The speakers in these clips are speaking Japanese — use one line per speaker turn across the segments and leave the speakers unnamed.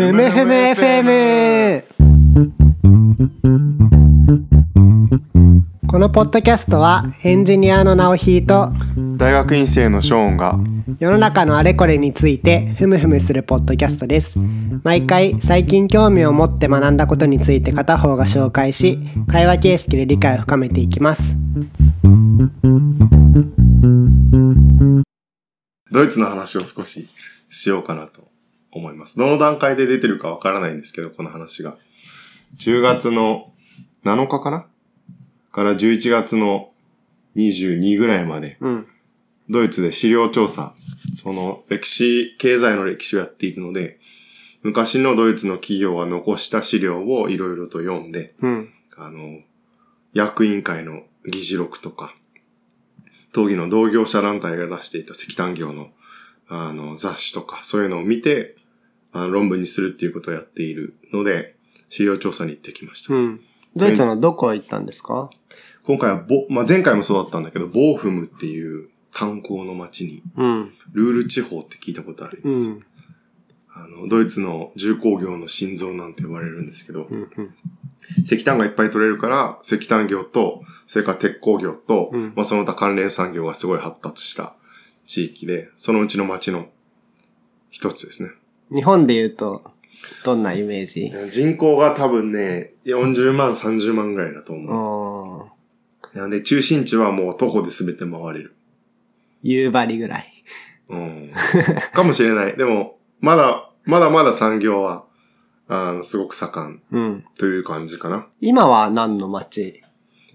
ふむふむ FM! このポッドキャストはエンジニアの直ひと
大学院生のショーンが
世の中のあれこれについてふむふむするポッドキャストです。毎回最近興味を持って学んだことについて片方が紹介し、会話形式で理解を深めていきます。
ドイツの話を少ししようかなと思います。どの段階で出てるかわからないんですけど、この話が。10月の7日かな？から11月の22ぐらいまで、
うん。
ドイツで資料調査、その歴史、経済の歴史をやっているので、昔のドイツの企業が残した資料をいろいろと読んで、
うん。
あの、役員会の議事録とか、当義の同業者団体が出していた石炭業の、あの、雑誌とか、そういうのを見て、あの論文にするっていうことをやっているので、資料調査に行ってきました。
うん。ドイツのどこ行ったんですか？
今回はボ、まあ、前回もそうだったんだけど、ボーフムっていう炭鉱の町に、
うん。
ルール地方って聞いたことあるんです。
うん。
あの、ドイツの重工業の心臓なんて呼ばれるんですけど、
うん。うん。
石炭がいっぱい取れるから、石炭業と、それから鉄鋼業と、
うん
まあその他関連産業がすごい発達した地域で、そのうちの町の一つですね。
日本で言うと、どんなイメージ？
人口が多分ね、40万、30万ぐらいだと思う。
うん。
なんで中心地はもう徒歩で全て回れる。
夕張ぐらい。
うん。かもしれない。でも、まだ、まだまだ産業は、あの、すごく盛ん
うん。
という感じかな。
今は何の街？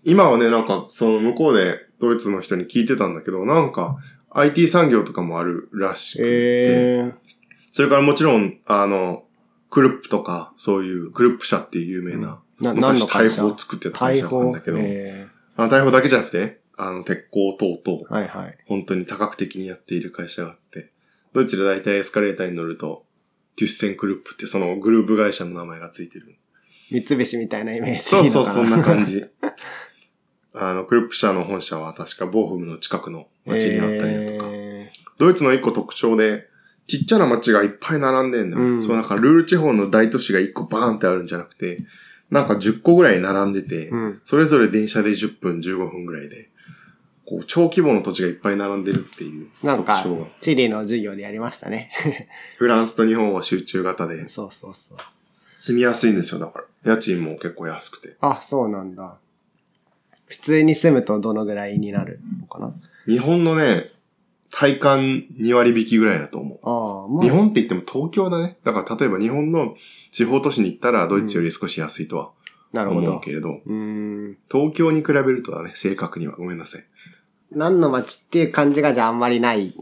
今はね、なんか、その向こうでドイツの人に聞いてたんだけど、なんか、IT 産業とかもあるらしくて、
ええ
それからもちろん、あの、クルップとか、そういう、クルップ社っていう有名な、
な、何の
昔
会社？
大砲を作ってた会社なんだけど、
え
あの大砲だけじゃなくてね、あの、鉄鋼等々、
ーはいはい。
本当に多角的にやっている会社があって、ドイツで大体エスカレーターに乗ると、テュッセンクルップってそのグループ会社の名前がついてる。
三菱みたいなイメージ
そうそう、そんな感
じ。
じ。あの、クルップ社の本社は確かボーフムの近くの街にあったりだとか、
え
ドイツの一個特徴で、ちっちゃな街がいっぱい並んでんだよ。
うん
そうなんかルール地方の大都市が一個バーンってあるんじゃなくて、なんか10個ぐらい並んでて、
ーうん。
それぞれ電車で10分、15分ぐらいで、こう、超規模の土地がいっぱい並んでるっていう
なんか地理の授業でやりましたね。
フランスと日本は集中型で、
そうそうそう。
住みやすいんですよ、だから。家賃も結構安くて。
あ、そうなんだ。普通に住むとどのぐらいになるのかな？
日本のね、体感2割引きぐらいだと思う。
ああ、もう。
日本って言っても東京だね。だから例えば日本の地方都市に行ったらドイツより少し安いとは
なるほど。
思うけれど、
うーん。
東京に比べるとだね、正確には。ごめんなさい。
何の街っていう感じがじゃああんまりない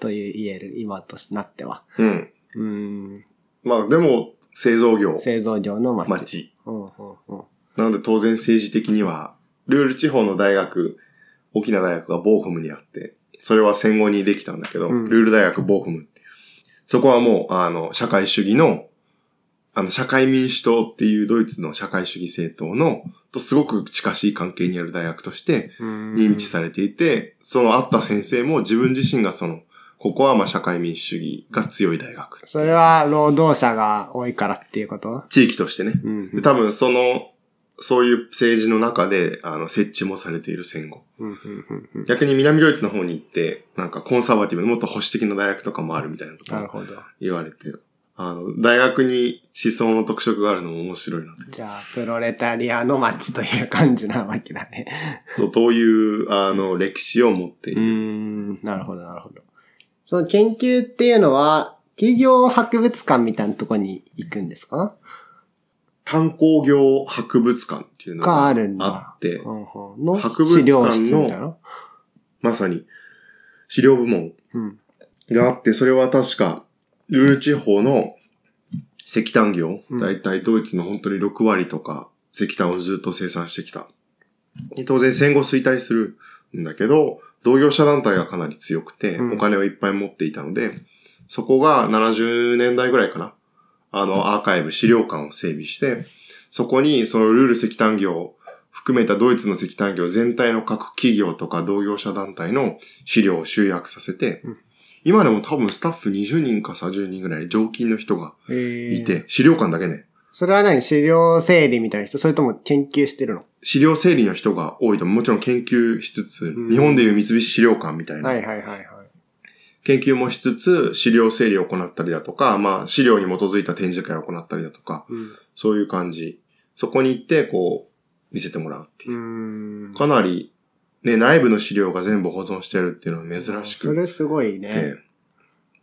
という言える、今となっては。
うん。
うーん。
まあでも、製造業、
製造業の街。
町。
うんうんうん。
なので当然政治的には、ルール地方の大学、大きな大学がボーフムにあって、それは戦後にできたんだけど、
うん
ルール大学ボーフム。そこはもう、あの、社会主義の、あの、社会民主党っていうドイツの社会主義政党の、とすごく近しい関係にある大学として認
認
知されていて、そのあった先生も自分自身がその、ここはまあ社会民主主義が強い大学。
それは労働者が多いからっていうこと
地域としてね。
うん
で多分その、そういう政治の中で、あの、設置もされている戦後。逆に南ドイツの方に行って、なんかコンサバティブのもっと保守的な大学とかもあるみたいなことを
なるほど。
言われて、あの、大学に思想の特色があるのも面白いなと。
じゃあ、プロレタリアの街という感じなわけだね。
そう、という、あの、歴史を持っていうる。
ん、なるほど、なるほど。その研究っていうのは、企業博物館みたいなところに行くんですか？
炭鉱業博物館っていうの
が
が
あ
って、
うんうんの
博物館の。まさに資料部門
うん。
があって、それは確か、ルール地方の石炭業、
うん
だいたいドイツの本当に6割とか石炭をずっと生産してきた。当然戦後衰退するんだけど、同業者団体がかなり強くて、
うん
お金をいっぱい持っていたので、そこが70年代ぐらいかな。あの、アーカイブ、資料館を整備して、そこにそのルール石炭業を含めたドイツの石炭業全体の各企業とか同業者団体の資料を集約させて、
うん。
今でも多分スタッフ20人か30人ぐらい常勤の人が
え
いて、資料館だけね。
それは何？資料整理みたいな人？それとも研究してるの？
資料整理の人が多いともちろん研究しつつ、
うん。
日本でいう三菱資料館みたいな、
はいはいはいはい。
研究もしつつ、資料整理を行ったりだとか、まあ資料に基づいた展示会を行ったりだとか、
うん。
そういう感じ。そこに行って、こう、見せてもらうっていうう。かなり、ね、内部の資料が全部保存してあるっていうのは珍しく
それすごいね。
て、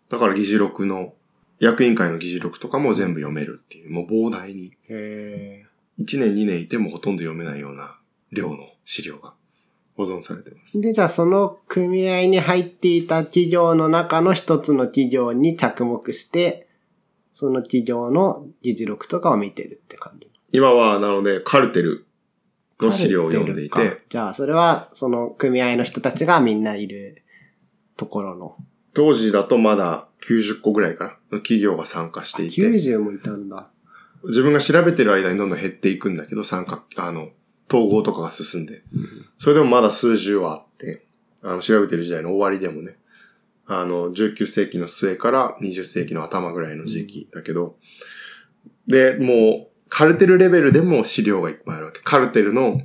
だから議事録の、役員会の議事録とかも全部読めるっていう、もう膨大に、
へ
1年2年いてもほとんど読めないような量の資料が保存されてます。
ーで、じゃあその組合に入っていた企業の中の一つの企業に着目して、その企業の議事録とかを見てるって感じ。
今は、なので、カルテルの資料を読んでいて、
じゃあそれはその組合の人たちがみんないるところの。
当時だとまだ90個ぐらいかな、の企業が参加していて、
90もいたんだ。
自分が調べてる間にどんどん減っていくんだけど、参加、あの、統合とかが進んで。それでもまだ数十はあって、あの、調べてる時代の終わりでもね、あの、19世紀の末から20世紀の頭ぐらいの時期だけど、で、もう、カルテルレベルでも資料がいっぱいあるわけ。カルテルの、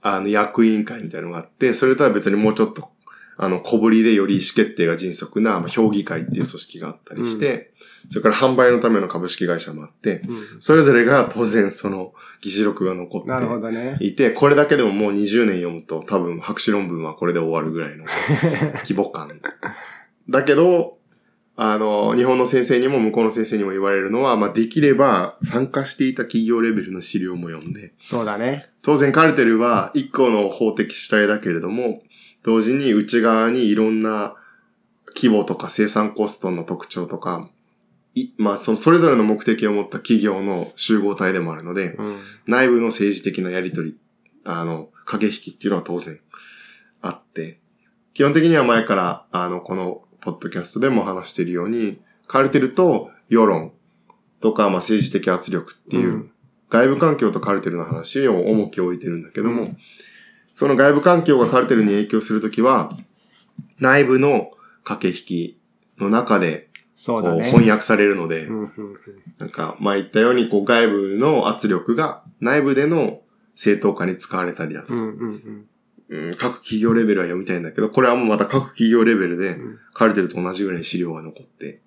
あの、役員会みたいなのがあって、それとは別にもうちょっと、あの、小ぶりでより意思決定が迅速な、まあ、評議会っていう組織があったりして、それから販売のための株式会社もあって、それぞれが当然その議事録が残って。いて、これだけでももう20年読むと多分博士論文はこれで終わるぐらいの 規模感。だけど、あの、日本の先生にも向こうの先生にも言われるのは、まあ、できれば参加していた企業レベルの資料も読んで、
そうだね。
当然カルテルは一個の法的主体だけれども、同時に内側にいろんな規模とか生産コストの特徴とか、いまあ、その、それぞれの目的を持った企業の集合体でもあるので、
うん。
内部の政治的なやりとり、あの、駆け引きっていうのは当然あって、基本的には前から、あの、このポッドキャストでも話しているように、カルテルと世論とか、まあ、政治的圧力っていう、
うん
外部環境とカルテルの話を重きを置いてるんだけども、
うん
その外部環境がカルテルに影響するときは、内部の駆け引きの中で、
そうだね。
翻訳されるので、
うんうんうん
なんか、まあ言ったように、こう外部の圧力が内部での正当化に使われたりだと
う。んうんうん
うん、各企業レベルは読みたいんだけど、これはもうまた各企業レベルで
ん、
カルテルと同じぐらい資料が残って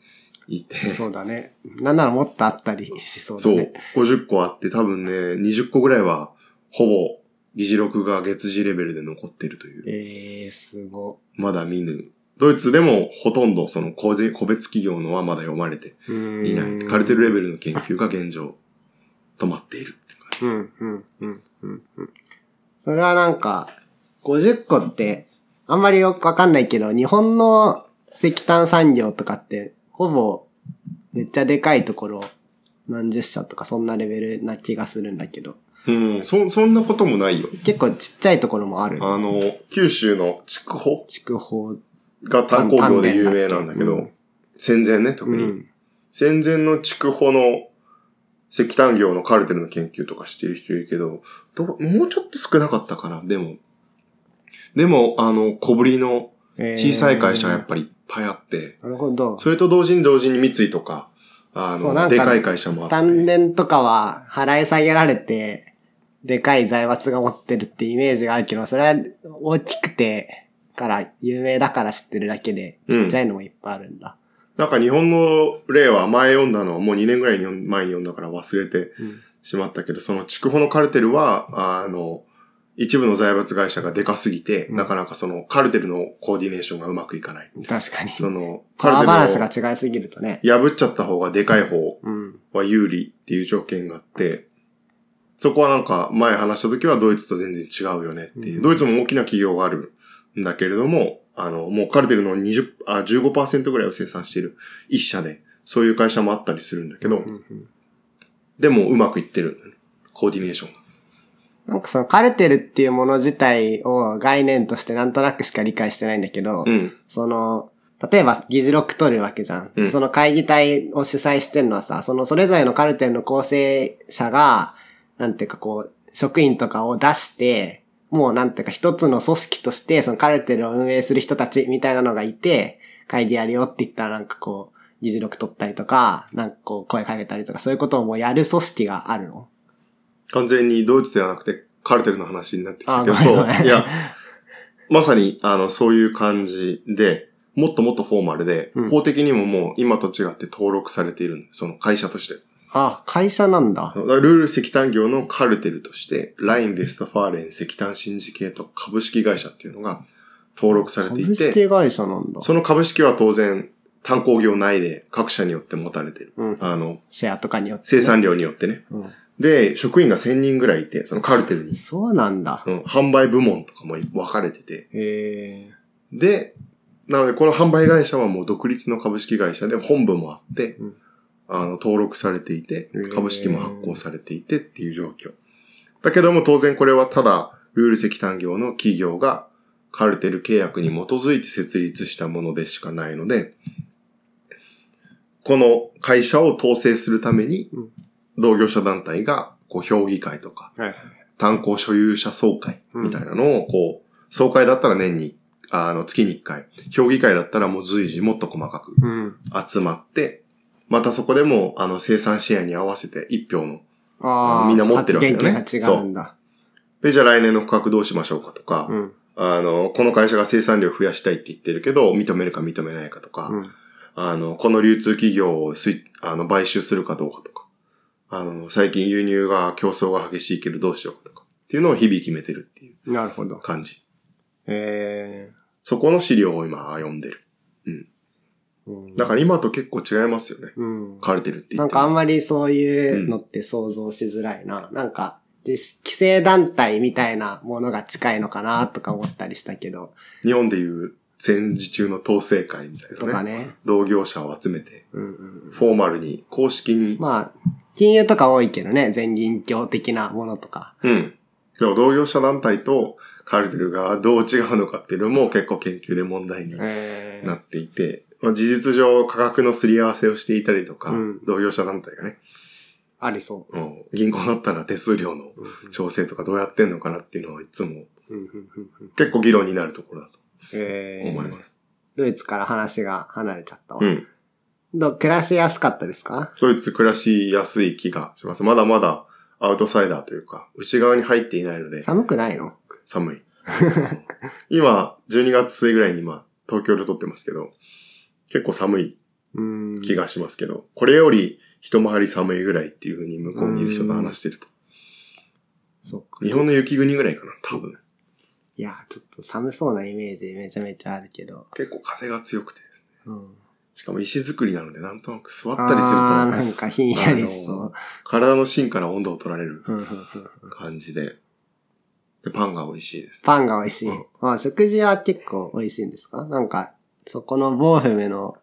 いて、
そうだね。なんならもっとあったりしそうだ
そう
ね。、
50個あって多分ね、20個ぐらいは、ほぼ、議事録が月次レベルで残ってるという、
ええー、すご。
まだ見ぬ。ドイツでもほとんどその個人個別企業のはまだ読まれていない。カルテルレベルの研究が現状止まっているって感じ。
うん、うん、うん、うん。うんそれはなんか、50個って、あんまりよくわかんないけど、日本の石炭産業とかって、ほぼ、めっちゃでかいところ、何十社とかそんなレベルな気がするんだけど、
うん、そ、そんなこともないよ。
結構ちっちゃいところもある。
あの、九州の筑穂
筑豊。
が炭鉱業で有名なんだけど
うん、
戦前ね、特に。
うん。
戦前の筑穂の石炭業のカルテルの研究とかしてる人いるけど、どうもうちょっと少なかったかな、でも。でも、あの、小ぶりの小さい会社がやっぱりいっぱいあって、
なるほど。
それと同時に同時に三井とか、あの、でかい会社もあって。
丹田とかは払い下げられて、でかい財閥が持ってるってイメージがあるけど、それは大きくてから有名だから知ってるだけで、ちっちゃいのもいっぱいあるんだ。
なんか日本の例は前読んだのはもう2年ぐらい前に読んだから忘れて
うん
しまったけど、その筑穂のカルテルは、あの、一部の財閥会社がでかすぎて、
うん
なかなかそのカルテルのコーディネーションがうまくいかない。
確かに。
その、
パワーバランス
カルテ
が違いすぎるとね。
破っちゃった方がでかい方
うん。
は有利っていう条件があって、そこはなんか前話した時はドイツと全然違うよねっていう。
うん
ドイツも大きな企業があるんだけれども、あの、もうカルテルの20、あ、15%ぐらいを生産している一社で、そういう会社もあったりするんだけど、
うんうん
でもうまくいってる。コーディネーションが。
なんかそのカルテルっていうもの自体を概念としてなんとなくしか理解してないんだけど、
うん。
その、例えば議事録取るわけじゃん。
うん
その会議体を主催してるのはさ、そのそれぞれのカルテルの構成者が、なんていうかこう、職員とかを出して、もうなんていうか一つの組織として、そのカルテルを運営する人たちみたいなのがいて、会議やるよって言ったらなんかこう、議事録取ったりとか、なんかこう声かけたりとか、そういうことをもうやる組織があるの
完全にドイツではなくて、カルテルの話になってきたけど、そう。いや、まさに、あの、そういう感じで、もっともっとフォーマルで、
うん
法的にももう今と違って登録されているんその会社として。
あ、会社なんだ。
ルール石炭業のカルテルとして、ライン・ベストファーレン石炭シンジケート株式会社っていうのが登録されていて、株
式会社なんだ。
その株式は当然、炭鉱業内で各社によって持たれてる。
うん。
あの、
シェアとかによって、
生産量によってね。
うん。
で、職員が1000人ぐらいいて、そのカルテルに、
そうなんだ。
うん、販売部門とかも分かれてて、
へえ。
で、なのでこの販売会社はもう独立の株式会社で本部もあって、
うん
あの、登録されていて株式も発行されていてっていう状況。だけども当然これはただ、ルール石炭業の企業がカルテル契約に基づいて設立したものでしかないので、この会社を統制するために
うん、
同業者団体が、こう、評議会とか、
はい。
炭鉱所有者総会みたいなのを、こう、総会だったら年に、あの、月に1回、評議会だったらもう随時もっと細かく
うん。
集まって、またそこでも、あの、生産シェアに合わせて1票の、
ああ、
みんな持ってるわけだよね
発言権が違うんだ。
で、じゃあ来年の価格どうしましょうかとか、
うん。
あの、この会社が生産量増やしたいって言ってるけど、認めるか認めないかとか、
うん。
あの、この流通企業をすいあの買収するかどうかとか、あの、最近輸入が競争が激しいけどどうしようかとか、っていうのを日々決めてるっていう
なるほど。
感じ。
へえ。
そこの資料を今読んでる。
うん
だから今と結構違いますよね。
うん。
カルテルって言っても。
なんかあんまりそういうのって想像しづらいな。なんか、で規制団体みたいなものが近いのかなとか思ったりしたけど、
日本でいう戦時中の統制会みたいなね。
とかね。
同業者を集めて、
うんうん
フォーマルに、公式に、
まあ、金融とか多いけどね、全銀協的なものとか。
うん。でも同業者団体とカルテルがどう違うのかっていうのも結構研究で問題に
え
なっていて、まあ、事実上価格のすり合わせをしていたりとか、
うん。
同業者団体がね、
ありそ
う。ん。銀行だったら手数料の調整とかどうやってんのかなっていうのはいつも結構議論になるところだと
えー。
思います。
ドイツから話が離れちゃったわ。
うん。
ど暮らしやすかったですか？
ドイツ暮らしやすい気がします。まだまだアウトサイダーというか、内側に入っていないので、
寒くないの？
寒い。今、12月末ぐらいに今、東京で撮ってますけど、結構寒い
うん。
気がしますけど、これより一回り寒いぐらいっていう風に向こうにいる人と話してると。
そっか。
日本の雪国ぐらいかな、多分。
いや、ちょっと寒そうなイメージめちゃめちゃあるけど。
結構風が強くてですね。
うん。
しかも石造りなので、なんとなく座ったりする
あー、な
と、
んかひんやりしそう。
体の芯から温度を取られる感じで、で、パンが美味しいです。
パンが美味しい
うん。
まあ、食事は結構美味しいんですか？なんか、そこのボーフムの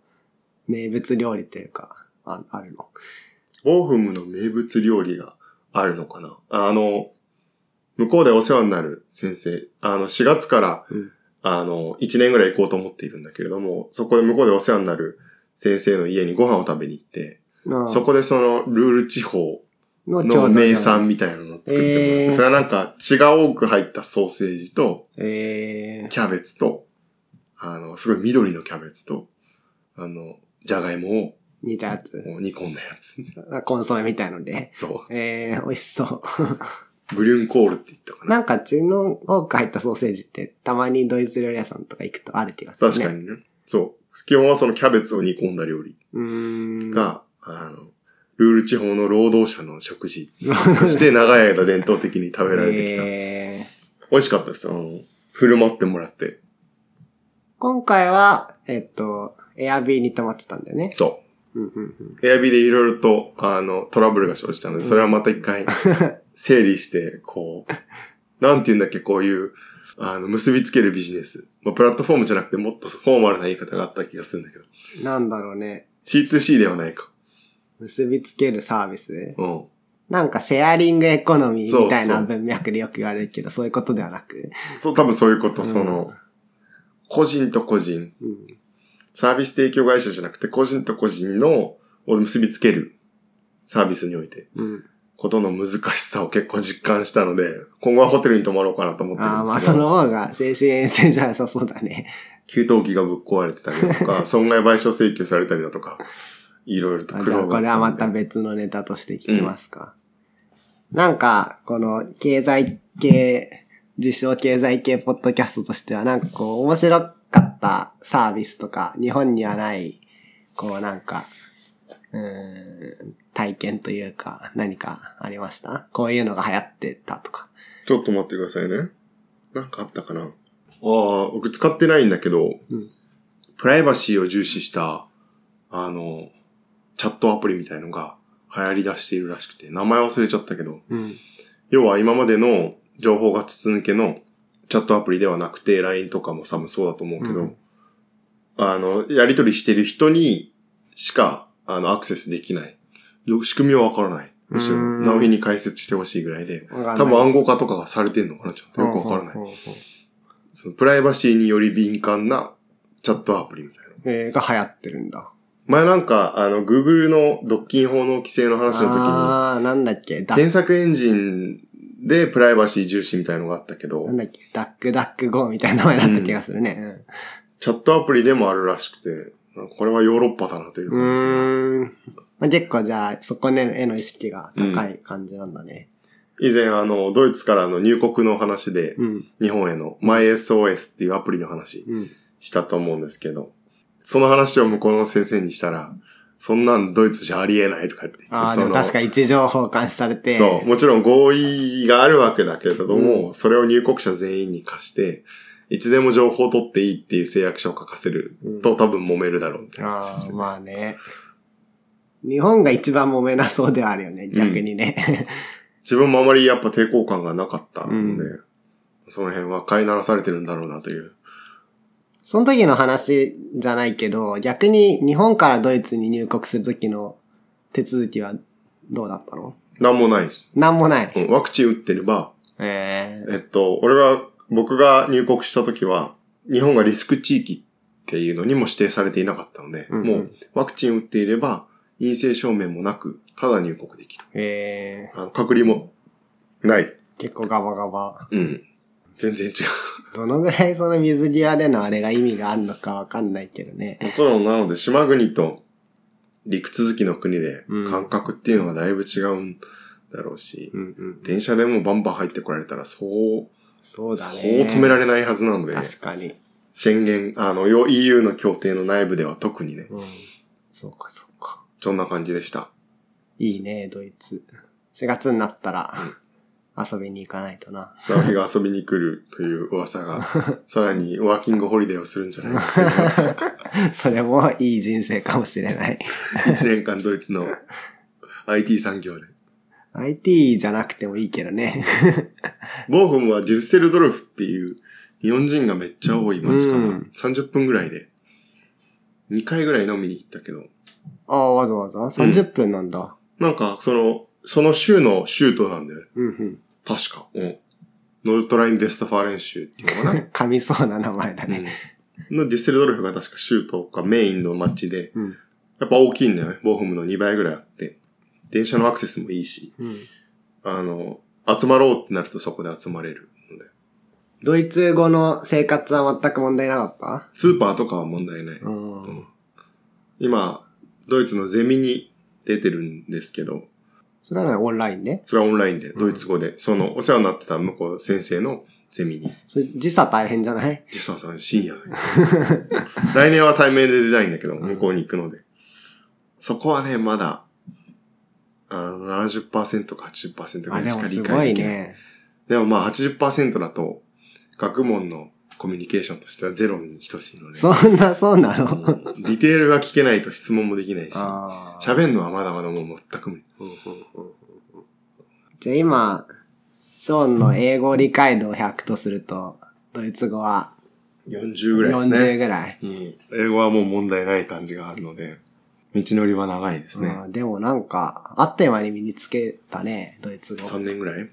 名物料理というか、ああるの？
ボーフムの名物料理があるのかな？あの、向こうでお世話になる先生、あの、4月から、
うん。
あの、1年ぐらい行こうと思っているんだけれども、そこで向こうでお世話になる先生の家にご飯を食べに行って、
ああ。
そこでそのルール地方
の
の名産みたいなのを作ってもらって、
えー
それはなんか血が多く入ったソーセージと、
ええ
キャベツと、あの、すごい緑のキャベツと、あの、じゃがいもを
似たやつ。
煮込んだやつ。
あコンソメみたいので。
そ
ええ美味しそう。
う。ブリュンコールって言ったかな。
なんか血の多く入ったソーセージってたまにドイツ料理屋さんとか行くとある気がするね。
確かにね。そう。基本はそのキャベツを煮込んだ料理
うーん。
が、あの、ルール地方の労働者の食事として長い間伝統的に食べられてきた。
えー
美味しかったです。あの、振る舞ってもらって。
今回は、えっと、エアビーに泊まってたんだよね。
そう。
うんうんうん。
エアビーでいろいろと、あの、トラブルが生じたので、それはまた一回、整理して、こう、なんて言うんだっけ、こういう、あの、結びつけるビジネス。まあ、プラットフォームじゃなくてもっとフォーマルな言い方があった気がするんだけど。
なんだろうね。
C2C ではないか。
結びつけるサービス。
うん。
なんかシェアリングエコノミーみたいな文脈でよく言われるけど、そういうことではなく。
そう、多分そういうこと、
うん
その、個人と個人、
うん。
サービス提供会社じゃなくて、個人と個人の、を結びつけるサービスにおいて、
うん。
ことの難しさを結構実感したので、今後はホテルに泊まろうかなと思ってるん
ああ、まあ
ですけど、
その方が精神衛生じゃなさそうだね。
給湯器がぶっ壊れてたりだとか、損害賠償請求されたりだとか、いろいろと苦
じゃあ
労が
これはまた別のネタとして聞きますか。なんか、この経済系、自称経済系ポッドキャストとしてはなんかこう面白かったサービスとか、日本にはない、こうなんか、うーん、体験というか何かありましたこういうのが流行ってたとか。
ちょっと待ってくださいね。なんかあったかなああ、僕使ってないんだけど、
うん
プライバシーを重視した、あの、チャットアプリみたいのが流行り出しているらしくて、名前忘れちゃったけど、
うん。
要は今までの情報が筒抜けのチャットアプリではなくて、LINE とかも多分そうだと思うけど、
うん
あの、やり取りしてる人にしか、あの、アクセスできない。仕組みはわからない。むしろ、
うん
ナオミに解説してほしいぐらいで、多分暗号化とかがされてんのかなちょっとよくわからない。プライバシーにより敏感なチャットアプリみたいな。
えー、が流行ってるんだ。
前なんか、あの、Google の独禁法の規制の話の時に、
あー、なんだっけ？
検索エンジンでプライバシー重視みたいのがあったけど
なん、だっけ？ダックダックゴーみたいな名前だった気がするね。
チャットアプリでもあるらしくて、これはヨーロッパだなという
うん。
感じ。
まあ、結構じゃあ、そこへの意識が高い感じなんだね。
以前、あの、ドイツからの入国の話で、
うん。
日本への MySOS っていうアプリの話
うん。
したと思うんですけど、その話を向こうの先生にしたら、そんなんドイツじゃありえないとか言って
ああ、でも確か位置情報監視されて。
そう。もちろん合意があるわけだけれども、それを入国者全員に貸して、いつでも情報を取っていいっていう誓約書を書かせる
うん
と多分揉めるだろうみたいな。
ああ、まあね。日本が一番揉めなそうではあるよね、逆にね。
自分もあまりやっぱ抵抗感がなかったので、
うん
その辺は飼いならされてるんだろうなという。
その時の話じゃないけど、逆に日本からドイツに入国する時の手続きはどうだったの？
なんもないです。
なんもない。
うんワクチン打ってれば、
ええ
えっと、俺が、僕が入国した時は、日本がリスク地域っていうのにも指定されていなかったので、
うんうん
もうワクチン打っていれば、陰性証明もなく、ただ入国できる。
ええ
あの隔離もない。
結構ガバガバ。
うん。全然違
どのぐらいその水際でのあれが意味があるのかわかんないけどね。
う。もちろんなので、島国と陸続きの国で
うん
感覚っていうのがだいぶ違うんだろうし、
うんうん。
電車でもバンバン入ってこられたら、そう、
そうだ
そう
ね。
止められないはずなので、
確かに。
宣言、あの、よ EU の協定の内部では特にね、
うん。そうかそうか。
そんな感じでした。
いいね、ドイツ。4月になったら、遊びに行かないとな。
直樹が遊びに来るという噂が、さらにワーキングホリデーをするんじゃないか
それもいい人生かもしれない。
1年間ドイツの IT 産業で。
IT じゃなくてもいいけどね。
ボーフムはデュッセルドルフっていう日本人がめっちゃ多い街から
うん
30分ぐらいで2回ぐらい飲みに行ったけど、
ああ、わざわざ ?30 分なんだ。
なんかその、その州の州都なんだよね。
うんうん。
確か。うん。ノルトライン・ベストファーレン州っていうのかな。
噛みそうな名前だね。
うん、のデュッセルドルフが確か州都かメインの街で、
うん。
やっぱ大きいんだよね。ボーフムの2倍ぐらいあって。電車のアクセスもいいし、
うん。
あの、集まろうってなるとそこで集まれるので。
ドイツ語の生活は全く問題なかった？
スーパーとかは問題ない。
うん。
今、ドイツのゼミに出てるんですけど、
それはね、オンラインで
それはオンラインで、ドイツ語で、その、お世話になってた向こう先生のゼミに、
それ時差大変じゃない？
実はさん深夜。来年は対面で出たいんだけど、向こうに行くので。そこはね、まだ、あの、70%か80%ぐ
あ、
らいしか理
でもすご
解できない。
いね。
でもまあ80%だと、学問のコミュニケーションとしてはゼロに等しいので、
そんな、そうなの？
うんディテールが聞けないと質問もできないし。喋るのはまだまだもう全く無理。
じゃあ今、ショーンの英語理解度を100とすると、ドイツ語は
40ぐらいです
40
ね。
ぐらい。
うん。英語はもう問題ない感じがあるので、道のりは長いですね。
うんでもなんか、あっという間に身につけたね、ドイツ語。
3年ぐらい？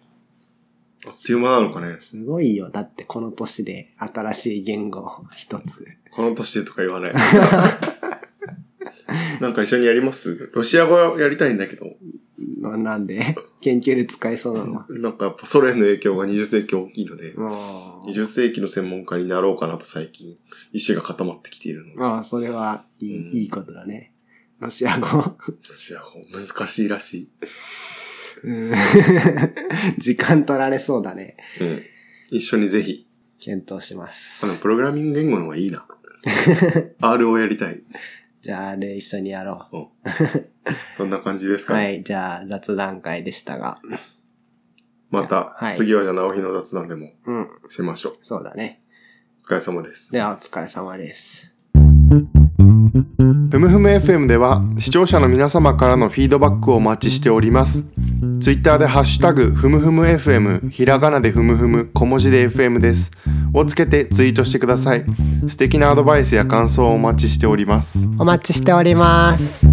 あっという間なのかね。
すごいよ。だってこの年で新しい言語一つ。
この年でとか言わない。なんか一緒にやります？ロシア語やりたいんだけど。
ななんで？研究で使えそうなのは。
なんかやっぱソ連の影響が20世紀大きいので、
あ
20世紀の専門家になろうかなと最近、意志が固まってきているので、
あ、それはいい,、
うん
いいことだね。ロシア語。
ロシア語難しいらしい。
うん 時間取られそうだね。
うん。一緒にぜひ、
検討します
あ。の、プログラミング言語の方がいいな。R をやりたい。
じゃあ、あれ一緒にやろう。
そんな感じですかね。
はい、じゃあ雑談会でしたが。
また、
はい
次はじゃあ直日の雑談でも
うん、
しましょう。
そうだね。
お疲れ様です。
では、お疲れ様です。
ふむふむ FM では視聴者の皆様からのフィードバックをお待ちしております。ツイッターでハッシュタグふむふむ FM ひらがなでふむふむ小文字で FM です。をつけてツイートしてください。素敵なアドバイスや感想をお待ちしております。
お待ちしております。